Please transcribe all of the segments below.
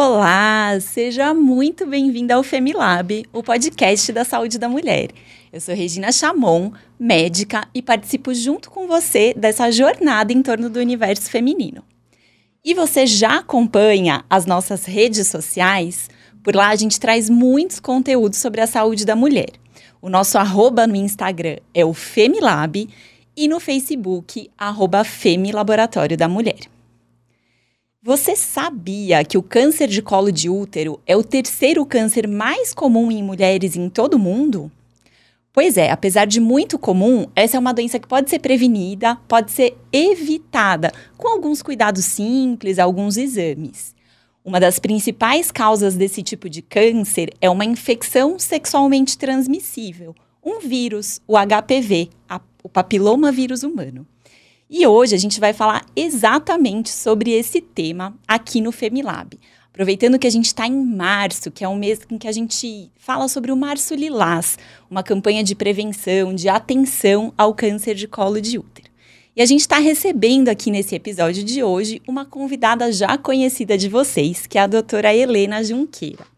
Olá, seja muito bem-vinda ao Femilab, o podcast da saúde da mulher. Eu sou Regina Chamon, médica, e participo junto com você dessa jornada em torno do universo feminino. E você já acompanha as nossas redes sociais? Por lá a gente traz muitos conteúdos sobre a saúde da mulher. O nosso arroba no Instagram é o Femilab e no Facebook, arroba Femilaboratório da Mulher. Você sabia que o câncer de colo de útero é o terceiro câncer mais comum em mulheres em todo o mundo? Pois é, apesar de muito comum, essa é uma doença que pode ser prevenida, pode ser evitada com alguns cuidados simples, alguns exames. Uma das principais causas desse tipo de câncer é uma infecção sexualmente transmissível, um vírus, o HPV, a, o papiloma vírus humano. E hoje a gente vai falar exatamente sobre esse tema aqui no Femilab. Aproveitando que a gente está em março, que é um mês em que a gente fala sobre o Março Lilás, uma campanha de prevenção, de atenção ao câncer de colo de útero. E a gente está recebendo aqui nesse episódio de hoje uma convidada já conhecida de vocês, que é a doutora Helena Junqueira.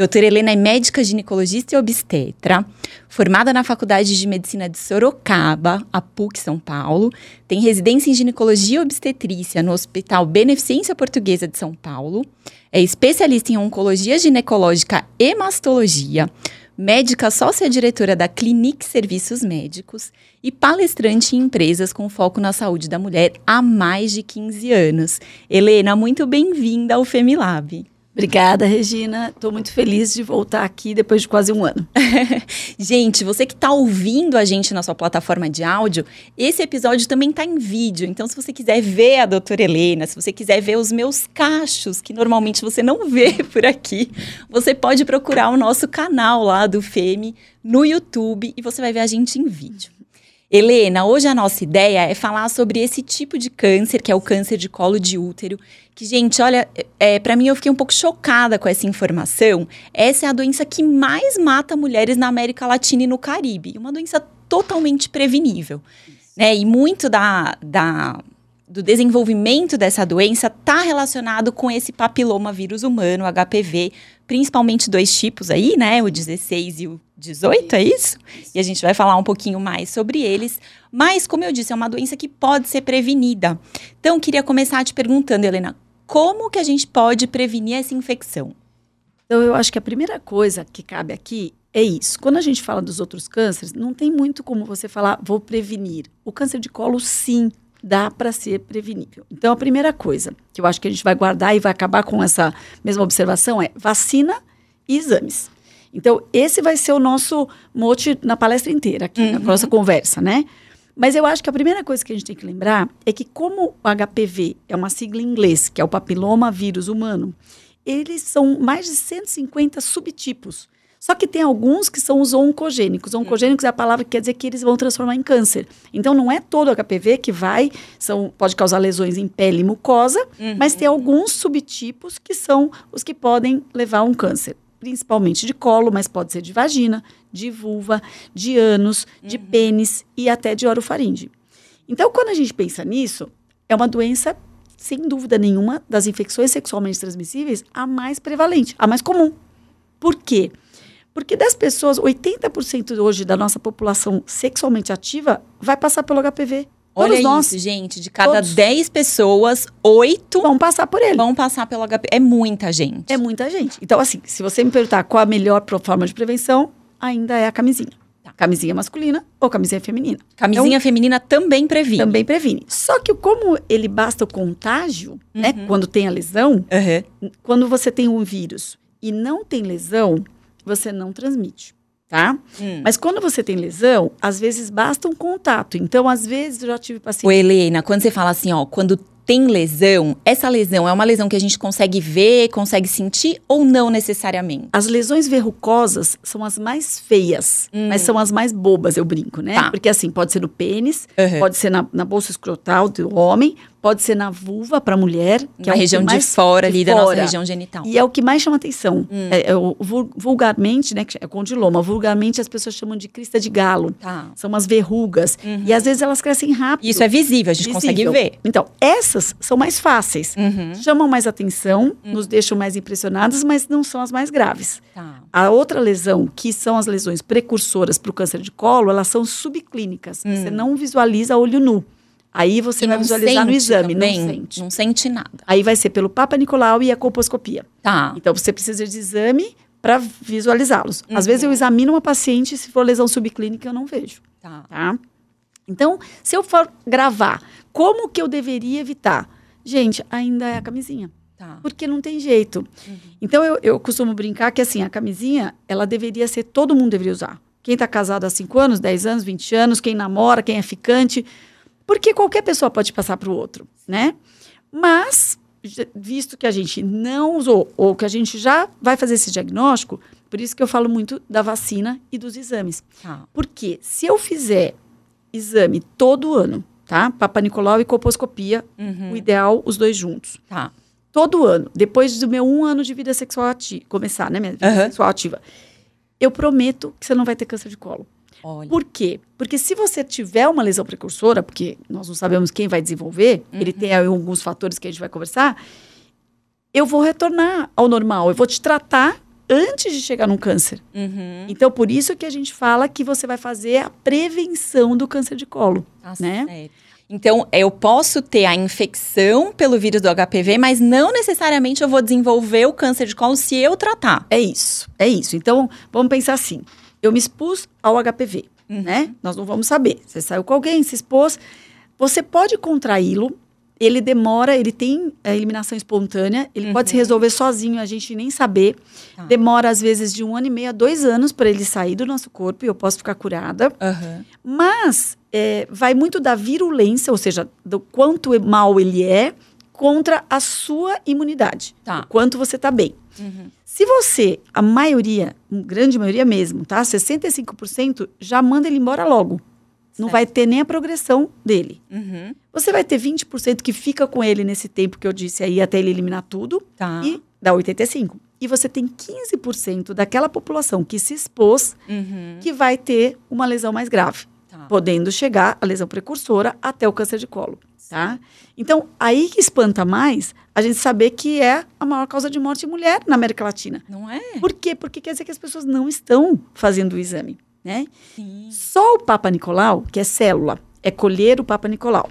Doutora Helena é médica ginecologista e obstetra, formada na Faculdade de Medicina de Sorocaba, a PUC São Paulo, tem residência em ginecologia e obstetrícia no Hospital Beneficência Portuguesa de São Paulo, é especialista em oncologia ginecológica e mastologia, médica sócia-diretora da Clinique Serviços Médicos e palestrante em empresas com foco na saúde da mulher há mais de 15 anos. Helena, muito bem-vinda ao Femilab. Obrigada, Regina. Estou muito feliz de voltar aqui depois de quase um ano. gente, você que está ouvindo a gente na sua plataforma de áudio, esse episódio também está em vídeo. Então, se você quiser ver a doutora Helena, se você quiser ver os meus cachos, que normalmente você não vê por aqui, você pode procurar o nosso canal lá do FEME no YouTube e você vai ver a gente em vídeo. Helena, hoje a nossa ideia é falar sobre esse tipo de câncer, que é o câncer de colo de útero. Que, gente, olha, é, para mim eu fiquei um pouco chocada com essa informação. Essa é a doença que mais mata mulheres na América Latina e no Caribe. Uma doença totalmente prevenível. Né? E muito da, da do desenvolvimento dessa doença está relacionado com esse papiloma vírus humano, HPV, principalmente dois tipos aí, né? O 16 e o 18, é isso? E a gente vai falar um pouquinho mais sobre eles. Mas, como eu disse, é uma doença que pode ser prevenida. Então, queria começar te perguntando, Helena, como que a gente pode prevenir essa infecção? Então, eu acho que a primeira coisa que cabe aqui é isso. Quando a gente fala dos outros cânceres, não tem muito como você falar, vou prevenir. O câncer de colo, sim, dá para ser prevenível. Então, a primeira coisa que eu acho que a gente vai guardar e vai acabar com essa mesma observação é vacina e exames. Então, esse vai ser o nosso mote na palestra inteira, aqui, uhum. na nossa conversa, né? Mas eu acho que a primeira coisa que a gente tem que lembrar é que, como o HPV é uma sigla em inglês, que é o papiloma vírus humano, eles são mais de 150 subtipos. Só que tem alguns que são os oncogênicos. Oncogênicos é a palavra que quer dizer que eles vão transformar em câncer. Então não é todo HPV que vai, são, pode causar lesões em pele e mucosa, uhum. mas tem alguns subtipos que são os que podem levar a um câncer. Principalmente de colo, mas pode ser de vagina, de vulva, de ânus, de uhum. pênis e até de orofaringe. Então, quando a gente pensa nisso, é uma doença, sem dúvida nenhuma, das infecções sexualmente transmissíveis, a mais prevalente, a mais comum. Por quê? Porque das pessoas, 80% hoje da nossa população sexualmente ativa vai passar pelo HPV. Olha Todos nós, isso, gente. De cada todos. 10 pessoas, 8 vão passar por ele. Vão passar pelo HPV. É muita gente. É muita gente. Então, assim, se você me perguntar qual a melhor forma de prevenção, ainda é a camisinha. Tá. Camisinha masculina ou camisinha feminina. Camisinha então, feminina também previne. Também previne. Só que como ele basta o contágio, né, uhum. né? Quando tem a lesão, uhum. quando você tem um vírus e não tem lesão, você não transmite, tá? Hum. Mas quando você tem lesão, às vezes basta um contato. Então, às vezes, eu já tive paciente... Ô, Helena, quando você fala assim, ó, quando tem lesão, essa lesão é uma lesão que a gente consegue ver, consegue sentir ou não necessariamente? As lesões verrucosas são as mais feias, hum. mas são as mais bobas, eu brinco, né? Tá. Porque assim, pode ser no pênis, uhum. pode ser na, na bolsa escrotal do homem, pode ser na vulva para mulher, que na é região de fora ali da nossa fora. região genital. E é o que mais chama atenção. Hum. É, é vulgarmente, né, é condiloma, vulgarmente as pessoas chamam de crista de galo. Tá. São umas verrugas. E às vezes elas crescem rápido. Isso é visível, a gente consegue visível. ver. Então, essas são mais fáceis. Uhum. Chamam mais atenção, nos deixam mais impressionadas, mas não são as mais graves. Tá. A outra lesão, que são as lesões precursoras para o câncer de colo, elas são subclínicas. Você não visualiza a olho nu. Aí você E vai visualizar no exame, também, não sente. Não sente nada. Aí vai ser pelo Papa Nicolau e a colposcopia. Tá. Então você precisa de exame para visualizá-los. Às vezes Uhum. eu examino uma paciente, se for lesão subclínica, eu não vejo, Tá. tá? Então, se eu for gravar, como que eu deveria evitar? Gente, ainda é a camisinha. Tá. Porque não tem jeito. Então, eu, eu costumo brincar que, assim, a camisinha, ela deveria ser, todo mundo deveria usar. Quem está casado há 5 anos, 10 anos, 20 anos, quem namora, quem é ficante. Porque qualquer pessoa pode passar para o outro, né? Mas, visto que a gente não usou, ou que a gente já vai fazer esse diagnóstico, por isso que eu falo muito da vacina e dos exames. Tá. Porque se eu fizer exame todo ano, tá? Papa Nicolau e colposcopia, Uhum. o ideal, os dois juntos Tá. todo ano, depois do meu um ano de vida sexual ativa, começar, né, minha vida Aham. sexual ativa, eu prometo que você não vai ter câncer de colo. Olha. Por quê? Porque se você tiver uma lesão precursora, porque nós não sabemos quem vai desenvolver, ele tem alguns fatores que a gente vai conversar, eu vou retornar ao normal, eu vou te tratar antes de chegar num câncer. Uhum. Então, por isso que a gente fala que você vai fazer a prevenção do câncer de colo. Tá né? certo. Então, eu posso ter a infecção pelo vírus do HPV, mas não necessariamente eu vou desenvolver o câncer de colo se eu tratar. É isso, é isso. Então, vamos pensar assim. Eu me expus ao HPV, né? Nós não vamos saber. Você saiu com alguém, se expôs. Você pode contraí-lo. Ele demora, ele tem a eliminação espontânea. Ele pode se resolver sozinho, a gente nem saber. Tá. Demora, às vezes, de um ano e meio a dois anos para ele sair do nosso corpo e eu posso ficar curada. Aham. Mas é, vai muito da virulência, ou seja, do quanto mal ele é contra a sua imunidade. Tá. O quanto você está bem. Uhum. Se você, a maioria, grande maioria mesmo, tá? 65% já manda ele embora logo. Não Certo. vai ter nem a progressão dele. Uhum. Você vai ter 20% que fica com ele nesse tempo que eu disse aí, até ele eliminar tudo, Tá. e dá 85%. E você tem 15% daquela população que se expôs Uhum. que vai ter uma lesão mais grave, Tá. podendo chegar a lesão precursora até o câncer de colo, tá? Então, aí que espanta mais a gente saber que é a maior causa de morte em mulher na América Latina. Não é? Por quê? Porque quer dizer que as pessoas não estão fazendo o exame, né? Sim. Só o Papa Nicolau, que é célula, é colher o Papa Nicolau,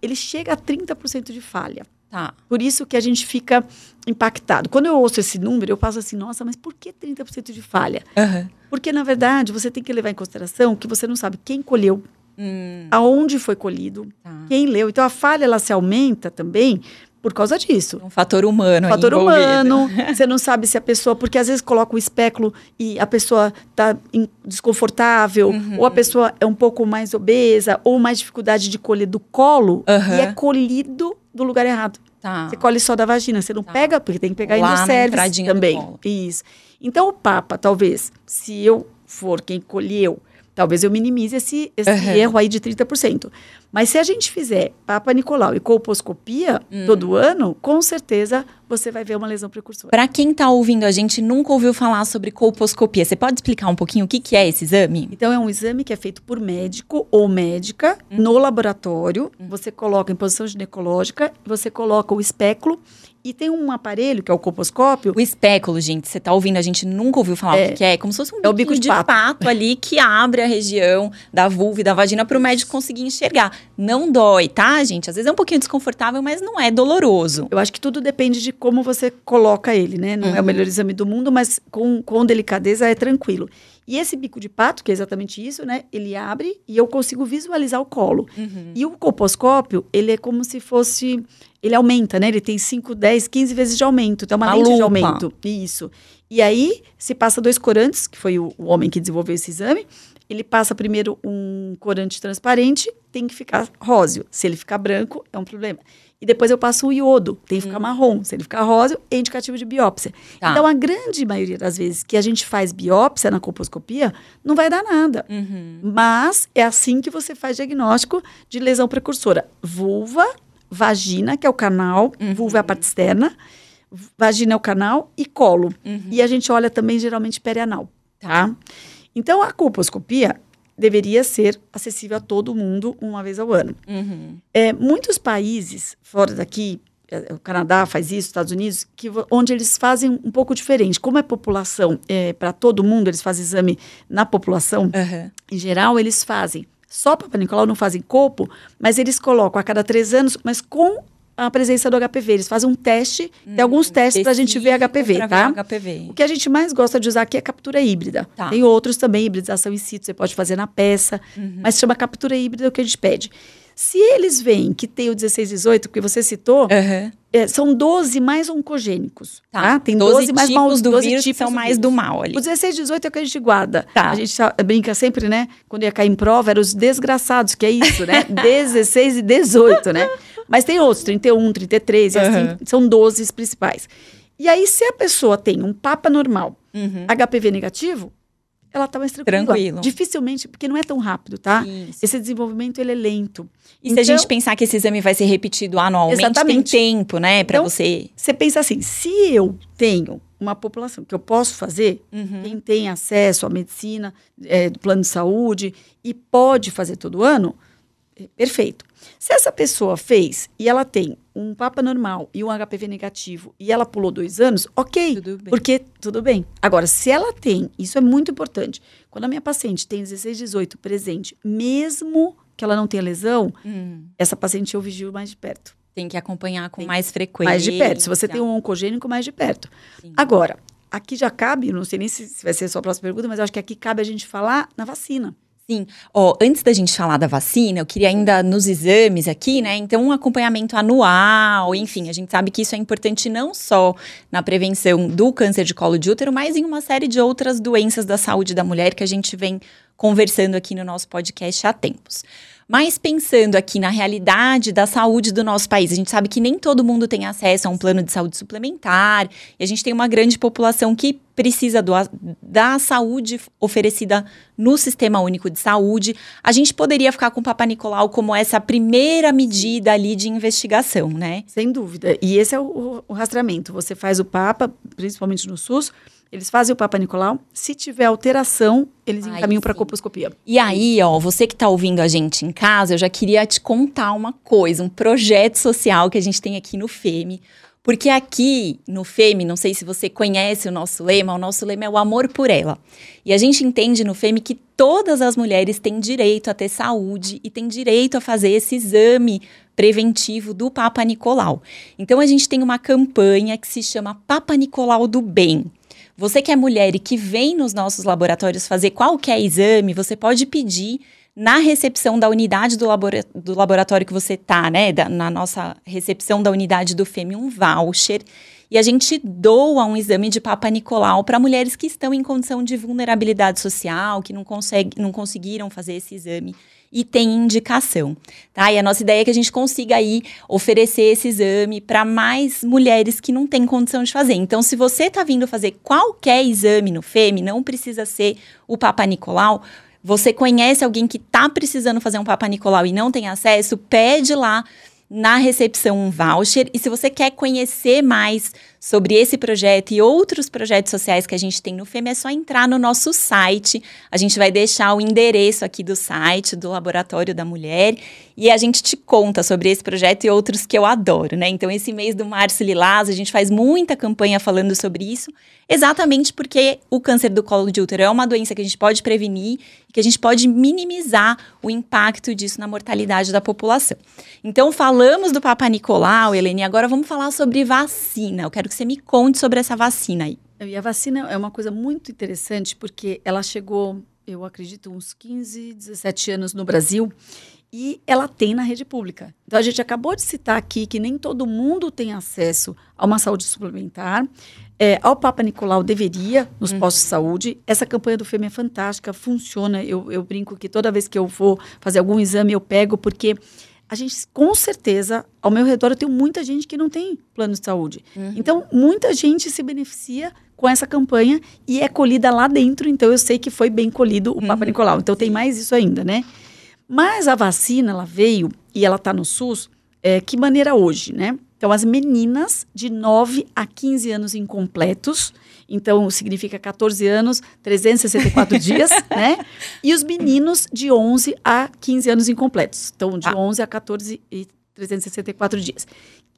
ele chega a 30% de falha. Tá. Por isso que a gente fica impactado. Quando eu ouço esse número, eu passo assim, nossa, mas por que 30% de falha? Aham. Porque, na verdade, você tem que levar em consideração que você não sabe quem colheu, Hum, aonde foi colhido, tá. quem leu. Então, a falha, ela se aumenta também por causa disso. Um fator humano aí Fator envolvido. humano, você não sabe se a pessoa, porque às vezes coloca o espéculo e a pessoa está desconfortável, Uhum. ou a pessoa é um pouco mais obesa, ou mais dificuldade de colher do colo, Aham. e é colhido do lugar errado. Tá. Você colhe só da vagina, você não Tá. pega, porque tem que pegar aí Lá no também. Isso. Então, o Papa, talvez, se eu for quem colheu, talvez eu minimize esse, esse Aham. erro aí de 30%. Mas se a gente fizer Papa Nicolau e colposcopia Hum. todo ano, com certeza você vai ver uma lesão precursora. Pra quem tá ouvindo a gente nunca ouviu falar sobre colposcopia, você pode explicar um pouquinho o que, que é esse exame? Então, é um exame que é feito por médico ou médica Uhum. no laboratório. Você coloca em posição ginecológica, você coloca o espéculo e tem um aparelho, que é o colposcópio, O espéculo, gente, você tá ouvindo, a gente nunca ouviu falar o É. que, que é. É como se fosse um É o bico de, de pato. ali que abre a região da vulva e da vagina pro médico conseguir enxergar. Não dói, tá, gente? Às vezes é um pouquinho desconfortável, mas não é doloroso. Eu acho que tudo depende de como você coloca ele, né? Não é o melhor exame do mundo, mas com, com delicadeza é tranquilo. E esse bico de pato, que é exatamente isso, né? Ele abre e eu consigo visualizar o colo. Uhum. E o colposcópio, ele é como se fosse. Ele aumenta, né? Ele tem 5, 10, 15 vezes de aumento. Então, é uma Uma lente de lupa. aumento. Isso. E aí, se passa dois corantes, que foi o, o homem que desenvolveu esse exame. Ele passa primeiro um corante transparente, tem que ficar róseo. Se ele ficar branco, é um problema. E depois eu passo o iodo, tem que ficar marrom. Se ele ficar róseo, é indicativo de biópsia. Tá. Então, a grande maioria das vezes que a gente faz biópsia na colposcopia, não vai dar nada. Uhum. Mas é assim que você faz diagnóstico de lesão precursora. Vulva, vagina, que é o canal, Uhum. vulva é a parte externa, vagina é o canal e colo. Uhum. E a gente olha também geralmente perianal, tá? Então a colposcopia deveria ser acessível a todo mundo uma vez ao ano. Uhum. É, muitos países fora daqui, é, o Canadá faz isso, Estados Unidos, que, onde eles fazem um pouco diferente. Como é população para todo mundo, eles fazem exame na população, Aham. em geral, eles fazem. Só Papa Nicolau não fazem copo, mas eles colocam a cada três anos, mas com a presença do HPV. Eles fazem um teste, tem alguns testes para a gente ver HPV, Hum, tá? HPV. O que a gente mais gosta de usar aqui é captura híbrida. Tá. Tem outros também, hibridização in situ, você pode fazer na peça, Uhum. mas chama captura híbrida é o que a gente pede. Se eles veem que tem o 16, 18, que você citou, Aham. é, são 12 mais oncogênicos. Tá. Tá. Tem 12, 12, mais mal- do 12 vírus tipos são mais do mal ali. O 16, 18 é o que a gente guarda. Tá. A gente brinca sempre, né? Quando ia cair em prova, eram os desgraçados, que é isso, né? 16 e 18, né? Mas tem outros, 31, 33, e assim, Aham. são 12 os principais. E aí, se a pessoa tem um papa normal, Uhum. HPV negativo, ela tá mais tranquila. Tranquilo. Dificilmente, porque não é tão rápido, tá? Isso. Esse desenvolvimento, ele é lento. E se a Então- gente pensar que esse exame vai ser repetido anualmente, Exatamente. tem tempo, né, pra Então, você... Você pensa assim, se eu tenho uma população que eu posso fazer, Uhum. quem tem acesso à medicina, é, do plano de saúde e pode fazer todo ano, perfeito. Se essa pessoa fez e ela tem um Papa normal e um HPV negativo e ela pulou dois anos, ok. Tudo. Porque tudo bem. Agora, se ela tem, isso é muito importante. Quando a minha paciente tem 16, 18 presente, mesmo que ela não tenha lesão, Hum, essa paciente eu vigio mais de perto. tem que acompanhar com Tem- mais frequência. Mais de perto. Se você tem um oncogênico, mais de perto. Sim. Agora, aqui já cabe, não sei nem se vai ser a sua próxima pergunta, mas eu acho que aqui cabe a gente falar na vacina. Sim. Ó, antes da gente falar da vacina, eu queria ainda nos exames aqui, né? Então, um acompanhamento anual, enfim, a gente sabe que isso é importante não só na prevenção do câncer de colo de útero, mas em uma série de outras doenças da saúde da mulher que a gente vem conversando aqui no nosso podcast há tempos. Mas pensando aqui na realidade da saúde do nosso país, a gente sabe que nem todo mundo tem acesso a um plano de saúde suplementar, e a gente tem uma grande população que precisa do, da saúde oferecida no Sistema Único de Saúde. A gente poderia ficar com o Papa Nicolau como essa primeira medida ali de investigação, né? Sem dúvida. E esse é o- o rastreamento. Você faz o Papa, principalmente no SUS, eles fazem o Papa Nicolau. Se tiver alteração, eles Aí encaminham para a sim. colposcopia. E aí, ó, você que tá ouvindo a gente em casa, eu já queria te contar uma coisa, um projeto social que a gente tem aqui no FEME. Porque aqui no FEME, não sei se você conhece o nosso lema, o nosso lema é o amor por ela. E a gente entende no FEME que todas as mulheres têm direito a ter saúde e têm direito a fazer esse exame preventivo do Papa Nicolau. Então a gente tem uma campanha que se chama Papa Nicolau do Bem. Você que é mulher e que vem nos nossos laboratórios fazer qualquer exame, você pode pedir na recepção da unidade do, do laboratório que você tá, né? da- na nossa recepção da unidade do FEME, um voucher. E a gente doa um exame de Papa Nicolau para mulheres que estão em condição de vulnerabilidade social, que não, consegue, não conseguiram fazer esse exame e tem indicação, tá? E a nossa ideia é que a gente consiga aí oferecer esse exame para mais mulheres que não têm condição de fazer. Então, se você está vindo fazer qualquer exame no FEME, não precisa ser o Papa Nicolau. Você conhece alguém que está precisando fazer um Papa Nicolau e não tem acesso? Pede lá na recepção um voucher. E se você quer conhecer mais sobre esse projeto e outros projetos sociais que a gente tem no FEME, é só entrar no nosso site. A gente vai deixar o endereço aqui do site do Laboratório da Mulher e a gente te conta sobre esse projeto e outros que eu adoro, né? Então, esse mês do Março Lilás, a gente faz muita campanha falando sobre isso, exatamente porque o câncer do colo de útero é uma doença que a gente pode prevenir e que a gente pode minimizar o impacto disso na mortalidade da população. Então, falamos do Papa Nicolau, Helene, agora vamos falar sobre vacina. Eu quero que você me conte sobre essa vacina aí. E a vacina é uma coisa muito interessante porque ela chegou, eu acredito, uns 15, 17 anos no Brasil e ela tem na rede pública. Então a gente acabou de citar aqui que nem todo mundo tem acesso a uma saúde suplementar. É, ao Papa Nicolau deveria, nos postos de saúde. Essa campanha do FEME é fantástica, funciona. Eu, eu brinco que toda vez que eu vou fazer algum exame, eu pego, porque a gente, com certeza, ao meu redor, eu tenho muita gente que não tem plano de saúde. Então, muita gente se beneficia com essa campanha e é colhida lá dentro. Então, eu sei que foi bem colhido o Papa Nicolau. Então, tem mais isso ainda, né? Mas a vacina, ela veio e ela está no SUS. é, que maneira hoje, né? Então, as meninas de 9 a 15 anos incompletos, então significa 14 anos, 364 dias, né? E os meninos de 11 a 15 anos incompletos, então de ah. 11 a 14 e 364 dias.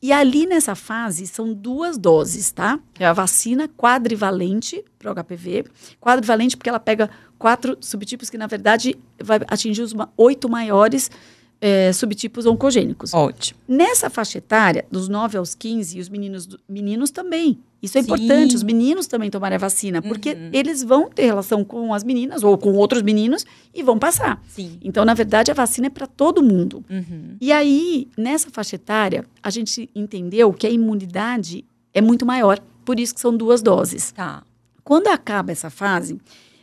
E ali nessa fase são duas doses, tá? É a vacina quadrivalente para o HPV. Quadrivalente porque ela pega quatro subtipos que, na verdade, vai atingir os oito maiores é, subtipos oncogênicos. Ótimo. Nessa faixa etária, dos 9 aos 15, e os meninos, meninos também. Isso é Sim. importante, os meninos também tomarem a vacina, porque uhum. eles vão ter relação com as meninas ou com outros meninos e vão passar. Sim. Então, na verdade, a vacina é para todo mundo. Uhum. E aí, nessa faixa etária, a gente entendeu que a imunidade é muito maior, por isso que são duas doses. Tá. Quando acaba essa fase,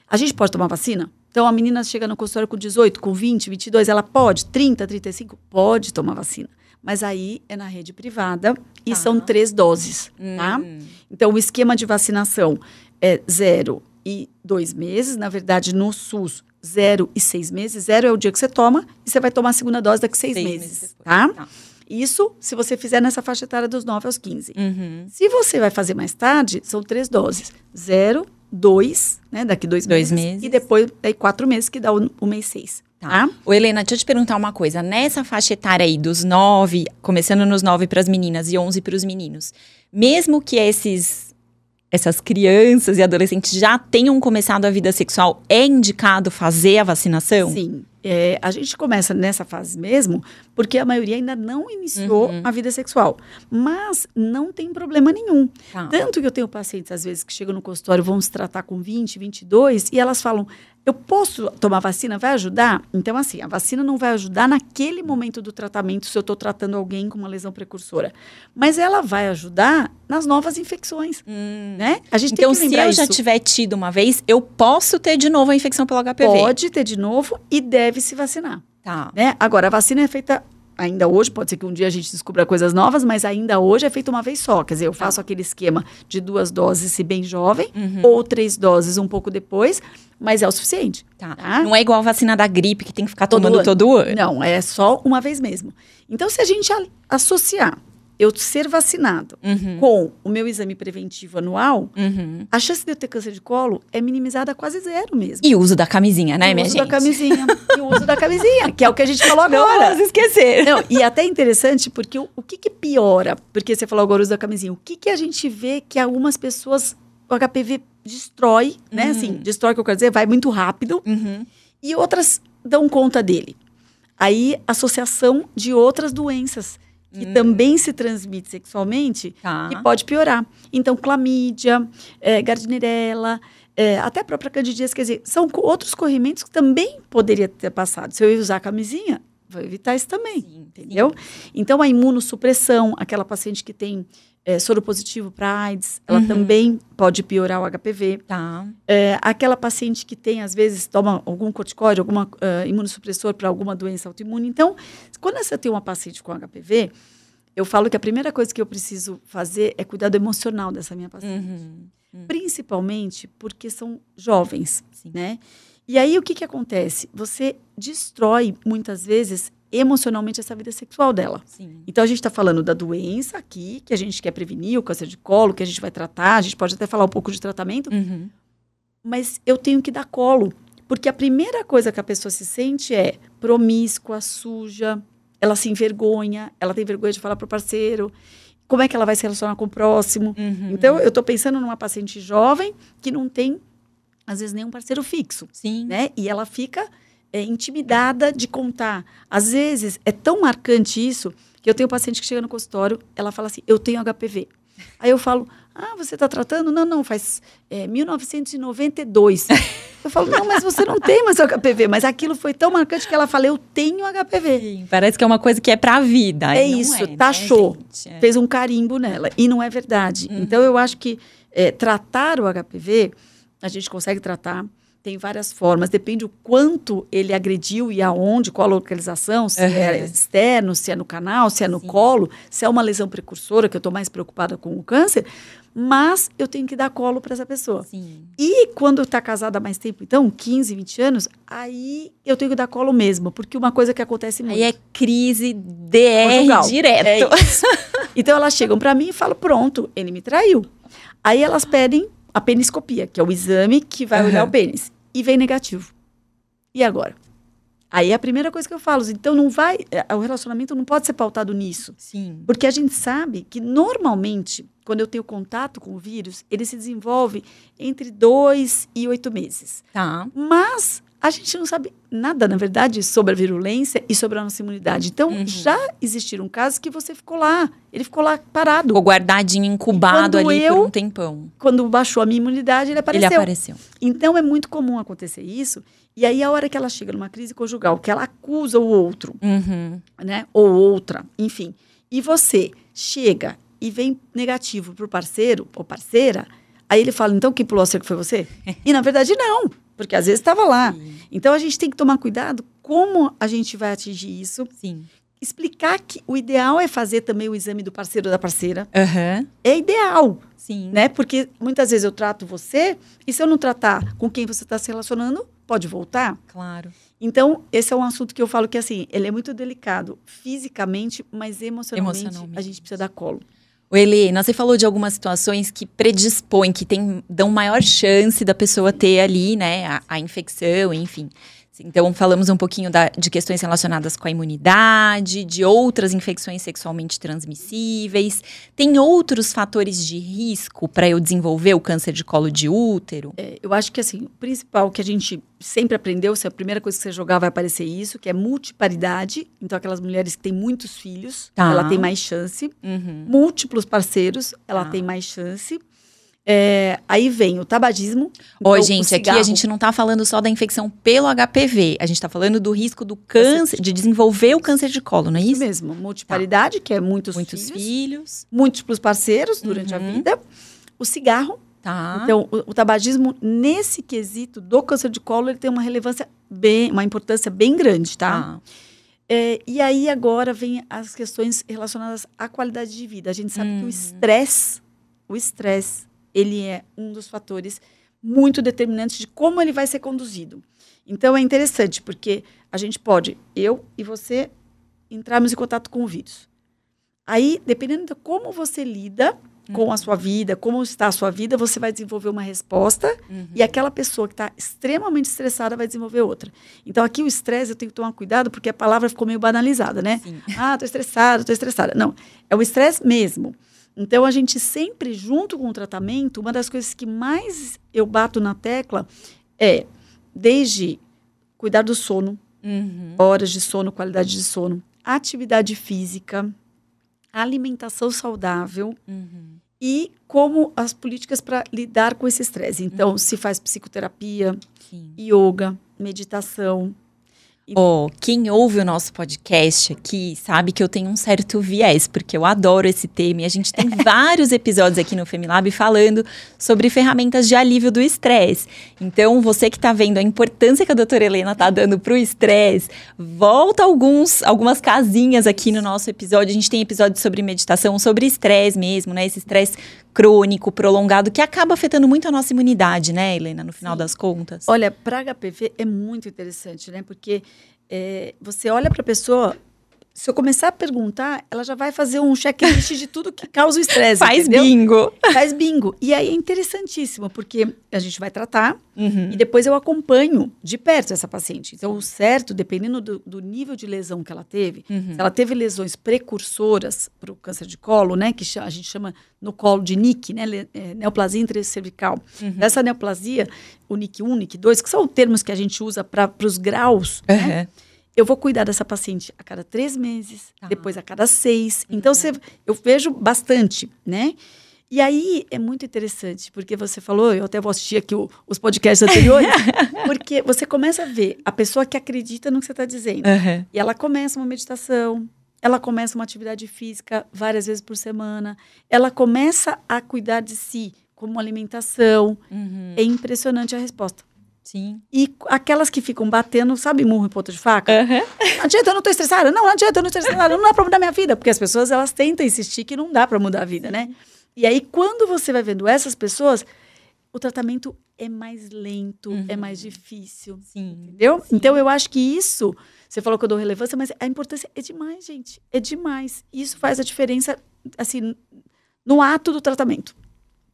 a gente pode tomar vacina? Então, a menina chega no consultório com 18, com 20, 22, ela pode, 30, 35, pode tomar vacina. Mas aí é na rede privada e tá. são três doses, tá? Hum. Então, o esquema de vacinação é zero e dois meses. Na verdade, no SUS, zero e seis meses. Zero é o dia que você toma e você vai tomar a segunda dose daqui seis, seis meses, meses tá? tá? Isso se você fizer nessa faixa etária dos 9 aos 15. Uhum. Se você vai fazer mais tarde, são três doses. Zero, dois, né? Daqui dois, dois meses, meses. E depois, daí quatro meses, que dá o, o mês seis. Tá. tá? Ô, Helena, deixa eu te perguntar uma coisa. Nessa faixa etária aí, dos nove, começando nos nove para as meninas e onze para os meninos, mesmo que esses essas crianças e adolescentes já tenham começado a vida sexual, é indicado fazer a vacinação? Sim. É, a gente começa nessa fase mesmo, porque a maioria ainda não iniciou uhum. a vida sexual. Mas não tem problema nenhum. Tá. Tanto que eu tenho pacientes, às vezes, que chegam no consultório, vão se tratar com 20, 22, e elas falam: eu posso tomar vacina? Vai ajudar? Então, assim, a vacina não vai ajudar naquele momento do tratamento se eu estou tratando alguém com uma lesão precursora. Mas ela vai ajudar nas novas infecções, hum. né? A gente então, se eu isso. já tiver tido uma vez, eu posso ter de novo a infecção pelo HPV? Pode ter de novo e deve se vacinar. Tá. Né? Agora, a vacina é feita ainda hoje, pode ser que um dia a gente descubra coisas novas, mas ainda hoje é feito uma vez só. Quer dizer, eu tá. faço aquele esquema de duas doses se bem jovem, uhum. ou três doses um pouco depois, mas é o suficiente. Tá. tá. Não é igual a vacina da gripe que tem que ficar todo tomando ano. todo ano. Não, é só uma vez mesmo. Então, se a gente associar eu ser vacinado uhum. com o meu exame preventivo anual, uhum. a chance de eu ter câncer de colo é minimizada a quase zero mesmo. E o uso da camisinha, né, e minha gente? O uso da camisinha. e o uso da camisinha, que é o que a gente falou agora. Não vamos esquecer. Não, e até interessante, porque o, o que, que piora? Porque você falou agora o uso da camisinha. O que, que a gente vê que algumas pessoas, o HPV destrói, né? Uhum. Assim, destrói, que eu quero dizer, vai muito rápido. Uhum. E outras dão conta dele. Aí, associação de outras doenças que hum. também se transmite sexualmente tá. e pode piorar. Então, clamídia, é, gardnerella, é, até a própria candidíase, quer dizer, são outros corrimentos que também poderia ter passado. Se eu usar a camisinha, vou evitar isso também, sim, entendeu? Sim. Então, a imunossupressão, aquela paciente que tem é, soro positivo para AIDS, ela uhum. também pode piorar o HPV. Tá. É, aquela paciente que tem, às vezes, toma algum corticóide, algum uh, imunossupressor para alguma doença autoimune. Então, quando você tem uma paciente com HPV, eu falo que a primeira coisa que eu preciso fazer é cuidar do emocional dessa minha paciente. Uhum. Uhum. Principalmente porque são jovens, Sim. né? E aí, o que, que acontece? Você destrói, muitas vezes, emocionalmente essa vida sexual dela. Sim. Então a gente está falando da doença aqui, que a gente quer prevenir, o câncer de colo, que a gente vai tratar, a gente pode até falar um pouco de tratamento, uhum. mas eu tenho que dar colo. Porque a primeira coisa que a pessoa se sente é promíscua, suja, ela se envergonha, ela tem vergonha de falar para o parceiro, como é que ela vai se relacionar com o próximo. Uhum. Então eu estou pensando numa paciente jovem que não tem, às vezes, nenhum parceiro fixo. Sim. Né? E ela fica é, intimidada de contar. Às vezes, é tão marcante isso que eu tenho um paciente que chega no consultório, ela fala assim: Eu tenho HPV. Aí eu falo: Ah, você está tratando? Não, não, faz é, 1992. eu falo: Não, mas você não tem mais HPV. Mas aquilo foi tão marcante que ela fala: Eu tenho HPV. Sim, parece que é uma coisa que é para a vida. É isso, é, taxou. Né, é. Fez um carimbo nela. E não é verdade. Uhum. Então eu acho que é, tratar o HPV, a gente consegue tratar tem várias formas, depende o quanto ele agrediu e aonde, qual a localização, se é Aham. externo, se é no canal, se é no Sim. colo, se é uma lesão precursora, que eu estou mais preocupada com o câncer, mas eu tenho que dar colo para essa pessoa. Sim. E quando está casada há mais tempo, então, 15, 20 anos, aí eu tenho que dar colo mesmo, porque uma coisa que acontece muito. Aí é crise DR Conjugal. direto. É então elas chegam para mim e falam: pronto, ele me traiu. Aí elas pedem a peniscopia, que é o exame que vai olhar Aham. o pênis. E vem negativo. E agora? Aí é a primeira coisa que eu falo. Então não vai. é, O relacionamento não pode ser pautado nisso. Sim. Porque a gente sabe que normalmente, quando eu tenho contato com o vírus, ele se desenvolve entre dois e oito meses. Tá. Mas a gente não sabe nada, na verdade, sobre a virulência e sobre a nossa imunidade. Então, Uhum. já existiram casos que você ficou lá, ele ficou lá parado. Ficou guardadinho, incubado ali eu- por um tempão. Quando baixou a minha imunidade, ele apareceu. Ele apareceu. Então, é muito comum acontecer isso. E aí, a hora que ela chega numa crise conjugal, que ela acusa o outro, Uhum. né? Ou outra, enfim. E você chega e vem negativo pro parceiro ou parceira, aí ele fala, então quem pulou a cerca foi você? E na verdade não, porque às vezes estava lá. Sim. Então a gente tem que tomar cuidado como a gente vai atingir isso. Sim. Explicar que o ideal é fazer também o exame do parceiro ou da parceira. Aham. É ideal, Sim. né? Porque muitas vezes eu trato você e se eu não tratar com quem você está se relacionando, pode voltar. Claro. Então, esse é um assunto que eu falo que, assim, ele é muito delicado fisicamente, mas emocionalmente, Emocionalmente. a gente precisa dar colo. O Helena, você falou de algumas situações que predispõem, que tem, dão maior chance da pessoa ter ali, né, a, a infecção, enfim. Então, falamos um pouquinho da- de questões relacionadas com a imunidade, de outras infecções sexualmente transmissíveis. Tem outros fatores de risco para eu desenvolver o câncer de colo de útero? É, eu acho que, assim, o principal que a gente sempre aprendeu, se a primeira coisa que você jogar vai aparecer isso, que é multiparidade. Então, aquelas mulheres que têm muitos filhos, Tá. ela tem mais chance. Uhum. Múltiplos parceiros, ela Tá. tem mais chance. É, aí vem o tabagismo. Ó, Então, gente, aqui a gente não tá falando só da infecção pelo HPV, a gente tá falando do risco do câncer, de desenvolver o câncer de colo, não é Isso isso? mesmo, multiparidade, que é muitos, Muitos filhos, filhos. múltiplos parceiros durante a Uhum. vida. O cigarro, Tá. Então, o, o tabagismo, nesse quesito do câncer de colo, ele tem uma relevância bem, uma importância bem grande, tá? tá. É, e aí agora vem as questões relacionadas à qualidade de vida. A gente sabe que Uhum. o estresse, o estresse, ele é um dos fatores muito determinantes de como ele vai ser conduzido. Então é interessante porque a gente pode, eu e você, entrarmos em contato com o vírus. Aí, dependendo de como você lida com a sua vida, como está a sua vida, você vai desenvolver uma resposta Uhum. e aquela pessoa que está extremamente estressada vai desenvolver outra. Então, aqui o estresse eu tenho que tomar cuidado porque a palavra ficou meio banalizada, né? Sim. Ah, tô estressada, tô estressada. Não, é o estresse mesmo. Então, a gente sempre, junto com o tratamento, uma das coisas que mais eu bato na tecla é, desde cuidar do sono, Uhum. horas de sono, qualidade de sono, atividade física, alimentação saudável Uhum. e como as políticas para lidar com esse estresse. Então, se faz psicoterapia, Sim. yoga, meditação. Ó, quem ouve o nosso podcast aqui sabe que eu tenho um certo viés, porque eu adoro esse tema e a gente tem vários episódios aqui no Femilab falando sobre ferramentas de alívio do estresse. Então, você que tá vendo a importância que a doutora Helena tá dando pro estresse, volta alguns, algumas casinhas aqui no nosso episódio. A gente tem episódios sobre meditação, sobre estresse mesmo, né? Esse estresse crônico, prolongado, que acaba afetando muito a nossa imunidade, né, Helena, no final Sim. das contas. Olha, para HPV é muito interessante, né? Porque é, você olha para a pessoa, se eu começar a perguntar, ela já vai fazer um checklist de tudo que causa o estresse. Faz entendeu? bingo. Faz bingo. E aí é interessantíssimo, porque a gente vai tratar Uhum. e depois eu acompanho de perto essa paciente. Então, o certo, dependendo do, do nível de lesão que ela teve, Uhum. se ela teve lesões precursoras para o câncer de colo, né, que a gente chama no colo de NIC, né, é, neoplasia intracervical. Uhum. Dessa neoplasia, o NIC 1, NIC 2, que são termos que a gente usa para os graus, né. Eu vou cuidar dessa paciente a cada três meses, Tá. depois a cada seis. Então, você, eu vejo bastante, né? E aí é muito interessante, porque você falou, eu até vou assistir aqui o- os podcasts anteriores, porque você começa a ver a pessoa que acredita no que você está dizendo. Uhum. E ela começa uma meditação, ela começa uma atividade física várias vezes por semana, ela começa a cuidar de si, como alimentação. Uhum. É impressionante a resposta. Sim. E aquelas que ficam batendo, sabe, murro em ponta de faca? Uhum. Não adianta, eu não tô estressada. Não, não adianta, eu não tô estressada. Não dá pra mudar minha vida. Porque as pessoas, elas tentam insistir que não dá pra mudar a vida, né? E aí, quando você vai vendo essas pessoas, o tratamento é mais lento, é Uhum. mais difícil. Sim. Entendeu? Então, eu acho que isso, você falou que eu dou relevância, mas a importância é demais, gente. É demais. Isso faz a diferença, assim, no ato do tratamento.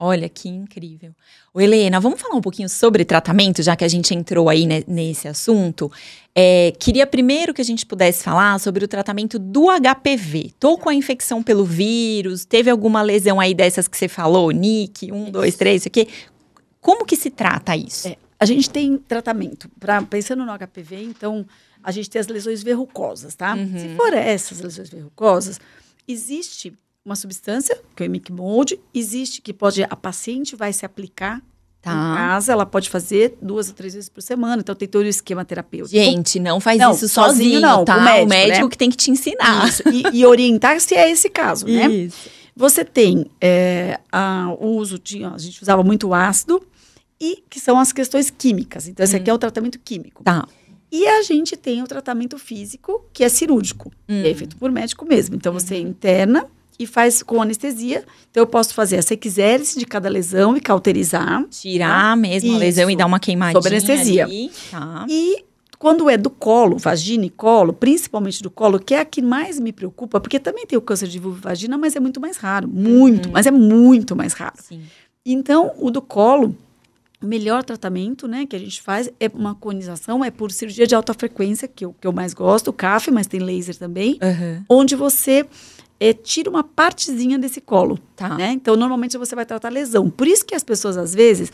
Olha que incrível. Ô, Helena, vamos falar um pouquinho sobre tratamento, já que a gente entrou aí ne- nesse assunto. É, queria primeiro que a gente pudesse falar sobre o tratamento do HPV. Tô com a infecção pelo vírus, teve alguma lesão aí dessas que você falou, NIC, um, dois, três, isso aqui. Como que se trata isso? É, a gente tem tratamento. Pra, pensando no HPV, então, a gente tem as lesões verrucosas, tá? Uhum. Se for essas lesões verrucosas, existe uma substância, que é o Imicmold, existe que pode, a paciente vai se aplicar Tá. em casa, ela pode fazer duas ou três vezes por semana, então tem todo o esquema terapêutico. Gente, não faz Não, isso sozinho sozinho, não, tá? com o médico, né? que tem que te ensinar. Isso, e, e orientar se é esse caso, né? Isso. Você tem é, a- o uso de, a gente usava muito ácido, e que são as questões químicas. Então, esse aqui é o tratamento químico. Tá. E a gente tem o tratamento físico, que é cirúrgico. Hum. E é feito por médico mesmo. Então, você interna faz com anestesia. Então, eu posso fazer a sequizérese de cada lesão e cauterizar. Tirar mesmo a lesão e Isso. dar uma queimadinha Sob anestesia. Tá. E quando é do colo, vagina e colo, principalmente do colo, que é a que mais me preocupa, porque também tem o câncer de vulva e vagina, mas é muito mais raro. Muito, mas é muito mais raro. Sim. Então, o do colo, o melhor tratamento, né, que a gente faz é uma conização, é por cirurgia de alta frequência, que eu, que eu mais gosto, o CAF, mas tem laser também, Aham. onde você eh, tira uma partezinha desse colo, Tá. né? Então, normalmente você vai tratar lesão. Por isso que as pessoas, às vezes,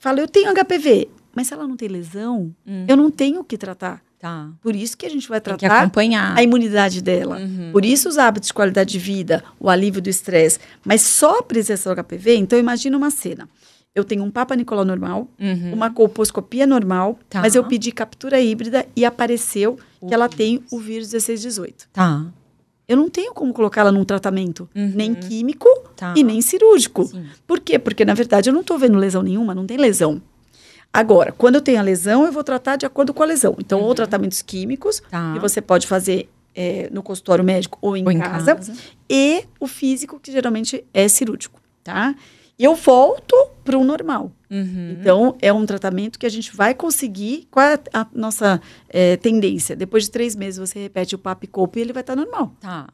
falam, eu tenho HPV, mas se ela não tem lesão, Hum. eu não tenho o que tratar. Tá. Por isso que a gente vai tratar acompanhar. a imunidade dela. Uhum. Por isso os hábitos de qualidade de vida, o alívio do estresse. Mas só a presença do HPV, então imagina uma cena. Eu tenho um Papa Nicolau normal, Uhum. uma colposcopia normal, Tá. mas eu pedi captura híbrida e apareceu que ela tem o vírus 1618. Tá. Eu não tenho como colocá-la num tratamento, Uhum. nem químico Tá. e nem cirúrgico. Sim. Por quê? Porque, na verdade, eu não estou vendo lesão nenhuma, não tem lesão. Agora, quando eu tenho a lesão, eu vou tratar de acordo com a lesão. Então, ou tratamentos químicos, Uhum. Tá. que você pode fazer é, no consultório médico ou em, Ou em casa, casa. e o físico, que geralmente é cirúrgico, tá? E eu volto para o normal. Uhum. Então, é um tratamento que a gente vai conseguir. Qual é a nossa é, tendência? Depois de três meses, você repete o papo e copo e ele vai estar normal. Tá.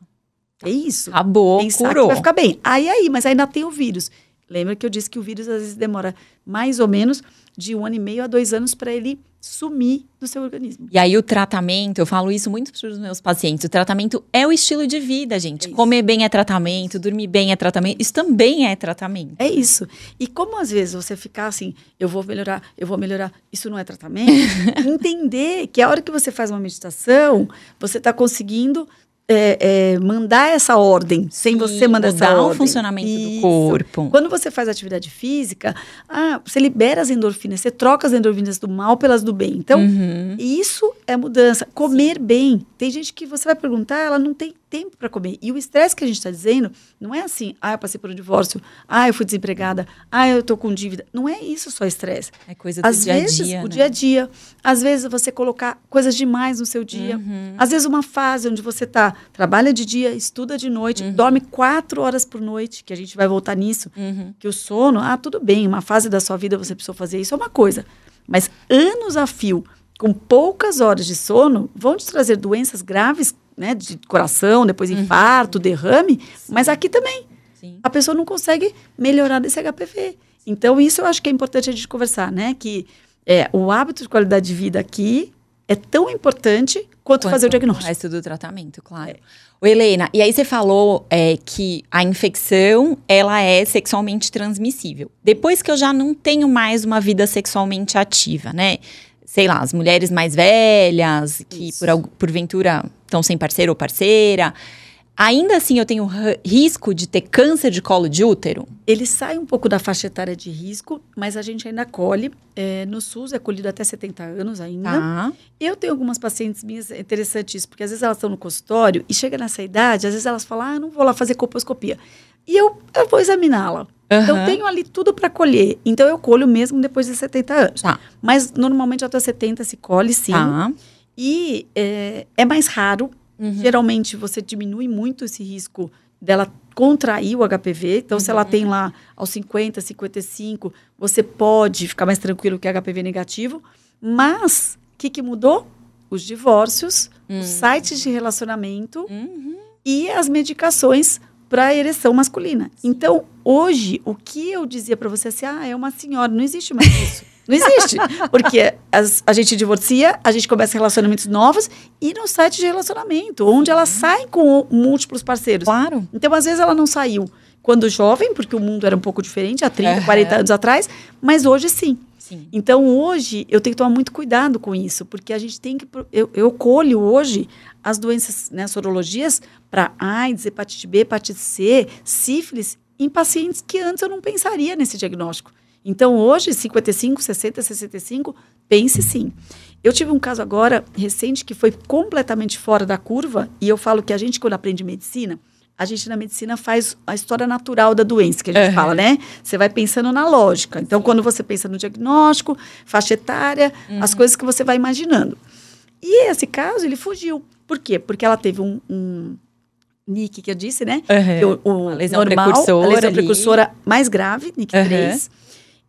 É isso. Acabou, Pensar curou. vai ficar bem. Aí, aí, mas ainda tem o vírus. Lembra que eu disse que o vírus às vezes demora mais ou menos de um ano e meio a dois anos para ele sumir do seu organismo. E aí o tratamento, eu falo isso muito para os meus pacientes, o tratamento é o estilo de vida, gente. É. Comer bem é tratamento, dormir bem é tratamento, isso também é tratamento. É isso. E como às vezes você ficar assim, eu vou melhorar, eu vou melhorar, isso não é tratamento, entender que a hora que você faz uma meditação, você está conseguindo é, é, mandar essa ordem, sem você mandar essa ordem. o funcionamento Isso. do corpo. Quando você faz atividade física, ah, você libera as endorfinas, você troca as endorfinas do mal pelas do bem. Então, Uhum. isso é mudança. Comer bem. Tem gente que você vai perguntar, ela não tem tempo para comer. E o estresse que a gente está dizendo não é assim, ah, eu passei por um divórcio, ah, eu fui desempregada, ah, eu tô com dívida. Não é isso só estresse. É coisa do Às dia a vezes, dia. o né? dia a dia. Às vezes, você colocar coisas demais no seu dia. Uhum. Às vezes, uma fase onde você tá, trabalha de dia, estuda de noite, dorme quatro horas por noite, que a gente vai voltar nisso. Uhum. Que o sono, ah, tudo bem, uma fase da sua vida você precisou fazer isso, é uma coisa. Mas anos a fio, com poucas horas de sono, vão te trazer doenças graves, né? De coração, depois infarto, derrame. Mas aqui também Sim. a pessoa não consegue melhorar desse HPV. Então, isso eu acho que é importante a gente conversar, né? Que é, o hábito de qualidade de vida aqui é tão importante quanto, Quanto fazer o O diagnóstico. resto do tratamento, claro. Ô, Helena, e aí você falou é, que a infecção, ela é sexualmente transmissível. Depois que eu já não tenho mais uma vida sexualmente ativa, né? Sei lá, as mulheres mais velhas, que Isso. por, porventura estão sem parceiro ou parceira, ainda assim eu tenho ri- risco de ter câncer de colo de útero? Ele sai um pouco da faixa etária de risco, mas a gente ainda colhe. É, no SUS é colhido até 70 anos ainda. Tá. Eu tenho algumas pacientes minhas, é interessante isso, porque às vezes elas estão no consultório e chega nessa idade, às vezes elas falam, ah, não vou lá fazer colposcopia. E eu, eu vou examiná-la. Então, Aham. eu tenho ali tudo para colher. Então, eu colho mesmo depois de 70 anos. Tá. Mas, normalmente, até 70 se colhe, sim. Tá. E é, é mais raro. Uhum. Geralmente, você diminui muito esse risco dela contrair o HPV. Então, se ela Uhum. tem lá aos 50, 55, você pode ficar mais tranquilo que HPV negativo. Mas, o que, que mudou? Os divórcios, os sites de relacionamento Uhum. e as medicações para ereção masculina. Então, hoje, o que eu dizia para você assim, ah, é uma senhora, não existe mais isso. Não existe. Porque as- a gente divorcia, a gente começa relacionamentos novos e no site de relacionamento, onde elas saem com múltiplos parceiros. Claro. Então, às vezes, ela não saiu quando jovem, porque o mundo era um pouco diferente, há 30, Aham. 40 anos atrás, mas hoje sim. Sim. Então, hoje, eu tenho que tomar muito cuidado com isso, porque a gente tem que. Eu, eu colho hoje as doenças, né, sorologias, para AIDS, hepatite B, hepatite C, sífilis, em pacientes que antes eu não pensaria nesse diagnóstico. Então, hoje, 55, 60, 65, pense sim. Eu tive um caso agora, recente, que foi completamente fora da curva, e eu falo que a gente, quando aprende medicina, a gente na medicina faz a história natural da doença, que a gente Aham. fala, né? Você vai pensando na lógica. Então, quando você pensa no diagnóstico, faixa etária, as coisas que você vai imaginando. E esse caso, ele fugiu. Por quê? Porque ela teve um, um NIC, que eu disse, né? Aham. Que o, o lesão normal, precursora a lesão ali. precursora mais grave, NIC Aham. 3,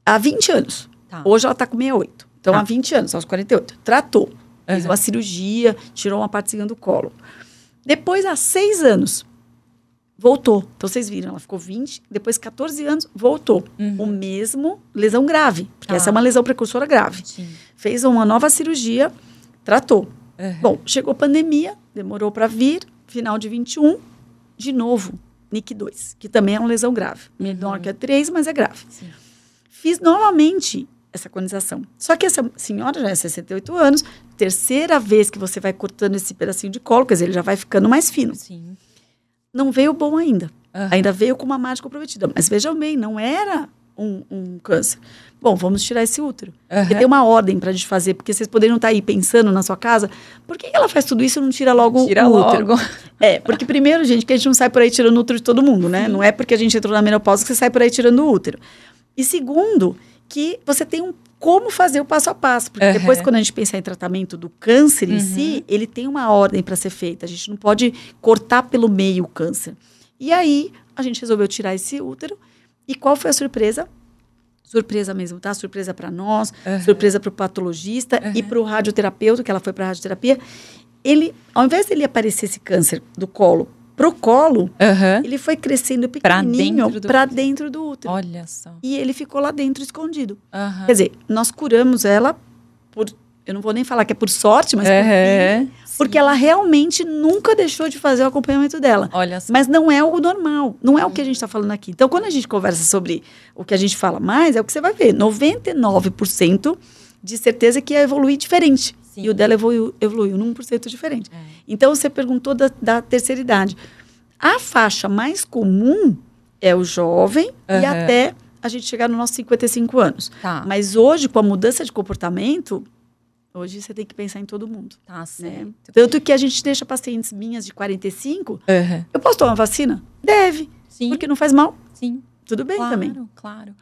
há 20 anos. Tá. Hoje ela está com 68. Então, Tá. há 20 anos, aos 48. Tratou. Fez Aham. uma cirurgia, tirou uma partezinha do colo. Depois, há seis anos, voltou. Então, vocês viram, ela ficou 20, depois 14 anos, voltou. O mesmo lesão grave, porque Uhum. Tá. essa é uma lesão precursora grave. Sim. Fez uma nova cirurgia, tratou. Aham. Bom, chegou a pandemia, demorou para vir, final de 21, de novo, NIC 2, que também é uma lesão grave. Menor que a 3, mas é grave. Sim. Fiz novamente essa conização. Só que essa senhora já é 68 anos, terceira vez que você vai cortando esse pedacinho de colo, quer dizer, ele já vai ficando mais fino. Sim. Não veio bom ainda. Aham. Ainda veio com uma margem comprometida. Mas vejam bem, não era um, um câncer. Bom, vamos tirar esse útero. Porque Aham. tem uma ordem para a gente fazer, porque vocês poderiam estar aí pensando na sua casa, por que ela faz tudo isso e não tira logo Tira o útero? logo. É, porque primeiro, gente, que a gente não sai por aí tirando o útero de todo mundo, né? Não é porque a gente entrou na menopausa que você sai por aí tirando o útero. E segundo, que você tem um como fazer o passo a passo. Porque Aham. depois, quando a gente pensa em tratamento do câncer em si, ele tem uma ordem para ser feita. A gente não pode cortar pelo meio o câncer. E aí, a gente resolveu tirar esse útero. E qual foi a surpresa? Surpresa mesmo, tá? Surpresa para nós, Aham. surpresa para o patologista e para o radioterapeuta, que ela foi para radioterapia. Ele, ao invés dele aparecer esse câncer do colo pro colo, Aham. ele foi crescendo pequenininho dentro para dentro do útero. Olha só. E ele ficou lá dentro escondido. Quer dizer, nós curamos ela por. Eu não vou nem falar que é por sorte, mas por fim, porque ela realmente nunca deixou de fazer o acompanhamento dela. Olha só. Mas não é o normal, não é o que a gente está falando aqui. Então, quando a gente conversa sobre o que a gente fala mais, é o que você vai ver: 99% de certeza que ia evoluir diferente. Sim. E o dela evoluiu, evoluiu num por cento diferente. É. Então, você perguntou da, da terceira idade. A faixa mais comum é o jovem e Aham. até a gente chegar nos nossos 55 anos. Tá. Mas hoje, com a mudança de comportamento, hoje você tem que pensar em todo mundo. Tá Né? certo. Tanto que a gente deixa pacientes minhas de 45, Aham. eu posso tomar vacina? Deve, Sim. porque não faz mal. Sim. Tudo bem claro, também. Claro.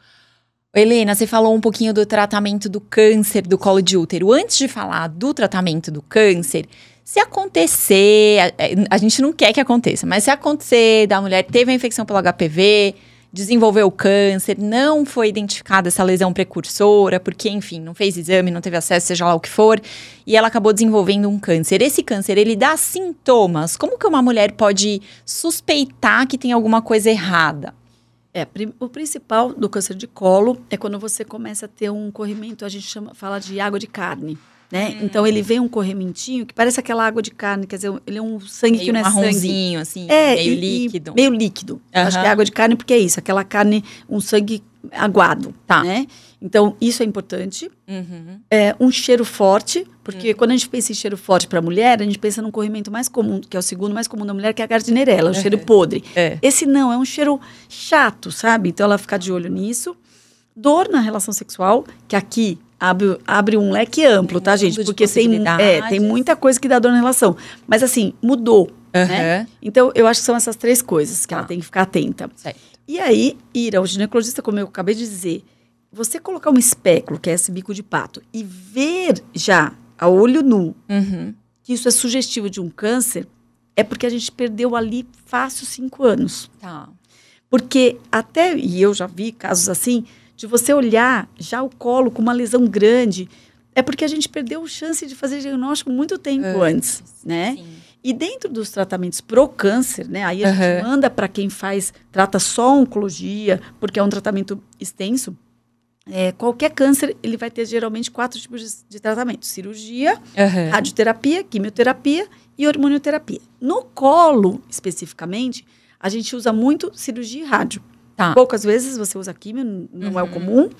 Helena, você falou um pouquinho do tratamento do câncer do colo de útero. Antes de falar do tratamento do câncer, se acontecer, a, a gente não quer que aconteça, mas se acontecer da mulher teve a infecção pelo HPV, desenvolveu câncer, não foi identificada essa lesão precursora, porque, enfim, não fez exame, não teve acesso, seja lá o que for, e ela acabou desenvolvendo um câncer. Esse câncer, ele dá sintomas? Como que uma mulher pode suspeitar que tem alguma coisa errada? É, o principal do câncer de colo é quando você começa a ter um corrimento, a gente chama, fala de água de carne, né? Hum. Então ele vem um corrimentinho que parece aquela água de carne, quer dizer, ele é um sangue que Meio não é sangue. assim, É, meio e- líquido. meio líquido. Aham. Acho que é água de carne porque é isso, aquela carne, um sangue aguado, Tá. né? Então, isso é importante. Uhum. É, um cheiro forte, porque quando a gente pensa em cheiro forte para a mulher, a gente pensa num corrimento mais comum, que é o segundo mais comum da mulher, que é a gardnerella, o cheiro podre. É. Esse não, é um cheiro chato, sabe? Então ela fica de olho nisso. Dor na relação sexual, que aqui abre, abre um leque amplo, tá, gente? Porque tem, é, tem muita coisa que dá dor na relação. Mas assim, mudou, né? Aham. Então eu acho que são essas três coisas que Tá. ela tem que ficar atenta. Certo. E aí, ir ao ginecologista, como eu acabei de dizer, você colocar um espéculo, que é esse bico de pato, e ver já, a olho nu, Uhum. que isso é sugestivo de um câncer, é porque a gente perdeu ali fácil cinco anos. Tá. Porque até, e eu já vi casos assim, de você olhar já o colo com uma lesão grande, é porque a gente perdeu chance de fazer diagnóstico muito tempo antes, né? Sim. E dentro dos tratamentos pro câncer, né? Aí a gente Aham. manda para quem faz, trata só oncologia, porque é um tratamento extenso. É, qualquer câncer, ele vai ter geralmente quatro tipos de, de tratamento: cirurgia, Aham. radioterapia, quimioterapia e hormonioterapia. No colo, especificamente, a gente usa muito cirurgia e rádio. Tá. Poucas vezes você usa químio, não é o Uhum. comum,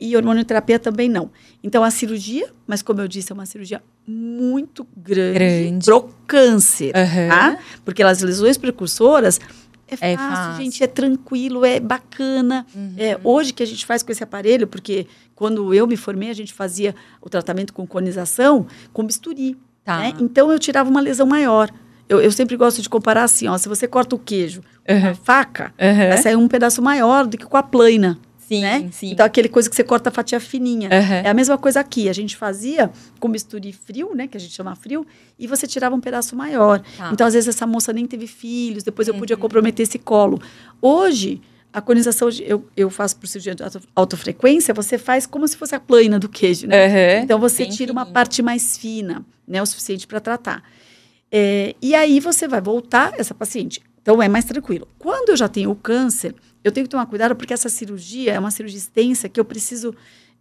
e hormonioterapia também não. Então, a cirurgia, mas como eu disse, é uma cirurgia muito grande, Grande. pro câncer, Aham. tá? Porque as lesões precursoras é fácil, É fácil. gente, é tranquilo, é bacana. Uhum. É, hoje que a gente faz com esse aparelho, porque quando eu me formei, a gente fazia o tratamento com conização com bisturi. Tá. né? Então eu tirava uma lesão maior. Eu, eu sempre gosto de comparar assim, ó, se você corta o queijo Aham. uma faca, Aham. vai sair um pedaço maior do que com a plana, Sim, né? sim. Então aquele coisa que você corta a fatia fininha. Aham. É a mesma coisa aqui, a gente fazia com bisturi frio, né, que a gente chama frio, e você tirava um pedaço maior. Tá. Então às vezes essa moça nem teve filhos, depois eu Uhum. podia comprometer esse colo. Hoje a conização eu, eu faço por cirurgia de alta, alta frequência, você faz como se fosse a plana do queijo, né? Aham. Então você tira uma fininho. parte mais fina, né, o suficiente para tratar. É, e aí você vai voltar essa paciente. Então é mais tranquilo. Quando eu já tenho o câncer, eu tenho que tomar cuidado porque essa cirurgia é uma cirurgia extensa que eu preciso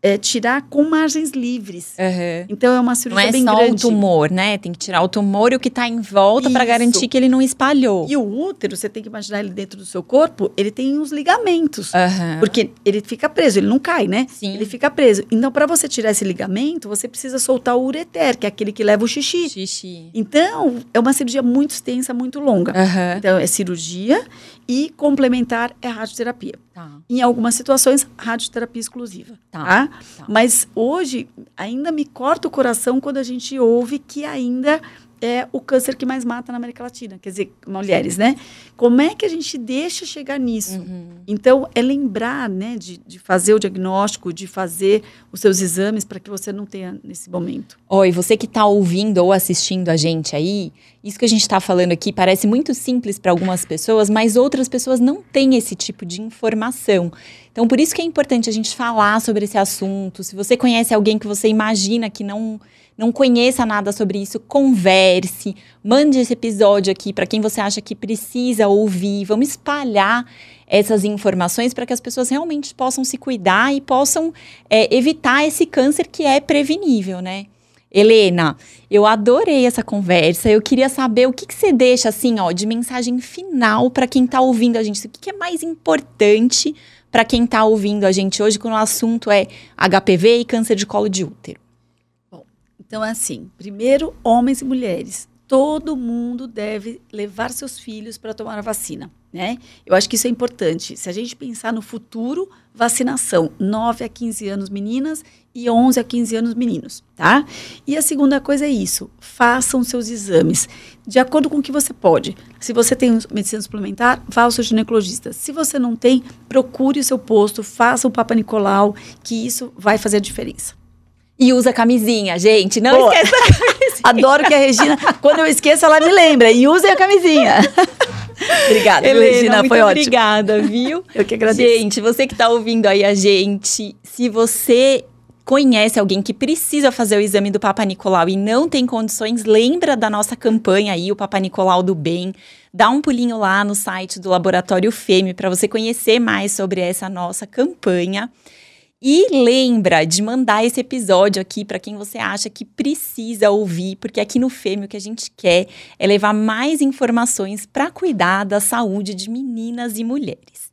é, tirar com margens livres. Aham. Então é uma Não cirurgia é bem só grande. o tumor, né? Tem que tirar o tumor e o que tá em volta Isso. garantir que ele não espalhou. E o útero, você tem que imaginar ele dentro do seu corpo, ele tem uns ligamentos. Aham. Porque ele fica preso, ele não cai, né? Sim. Ele fica preso. Então, para você tirar esse ligamento, você precisa soltar o ureter, que é aquele que leva o xixi. Xixi. Então, é uma cirurgia muito extensa, muito longa. Aham. Então, é cirurgia e complementar é radioterapia. Tá. Em algumas situações, radioterapia exclusiva. Tá, Tá. tá. Mas hoje, ainda me corta o coração quando a gente ouve que ainda é o câncer que mais mata na América Latina. Quer dizer, mulheres, né? Como é que a gente deixa chegar nisso? Uhum. Então, é lembrar, né, de, de fazer o diagnóstico, de fazer os seus exames para que você não tenha nesse momento. Oi, você que tá ouvindo ou assistindo a gente aí, isso que a gente tá falando aqui parece muito simples para algumas pessoas, mas outras pessoas não têm esse tipo de informação. Então, por isso que é importante a gente falar sobre esse assunto. Se você conhece alguém que você imagina que não não conheça nada sobre isso, converse, mande esse episódio aqui para quem você acha que precisa ouvir. Vamos espalhar essas informações para que as pessoas realmente possam se cuidar e possam é, evitar esse câncer que é prevenível, né? Helena, eu adorei essa conversa. Eu queria saber o que, que você deixa, assim, ó, de mensagem final para quem está ouvindo a gente. O que, que é mais importante para quem está ouvindo a gente hoje, quando o assunto é HPV e câncer de colo de útero? Então, é assim: primeiro, homens e mulheres. Todo mundo deve levar seus filhos para tomar a vacina, né? Eu acho que isso é importante. Se a gente pensar no futuro, vacinação, 9 a 15 anos meninas e 11 a 15 anos meninos, tá? E a segunda coisa é isso: façam seus exames de acordo com o que você pode. Se você tem medicina suplementar, vá ao seu ginecologista. Se você não tem, procure o seu posto, faça o Papa Nicolau, que isso vai fazer a diferença. E usa camisinha, gente. Não Boa. esqueça da camisinha. Adoro que a Regina, quando eu esqueço, ela me lembra. E usem a camisinha. Obrigada, Helena, Regina. muito Foi ótimo. obrigada, viu? Eu que agradeço. Gente, você que está ouvindo aí a gente, se você conhece alguém que precisa fazer o exame do Papa Nicolau e não tem condições, lembra da nossa campanha aí, o Papa Nicolau do Bem. Dá um pulinho lá no site do Laboratório Fêmea para você conhecer mais sobre essa nossa campanha. E lembra de mandar esse episódio aqui para quem você acha que precisa ouvir, porque aqui no Fêmea o que a gente quer é levar mais informações para cuidar da saúde de meninas e mulheres.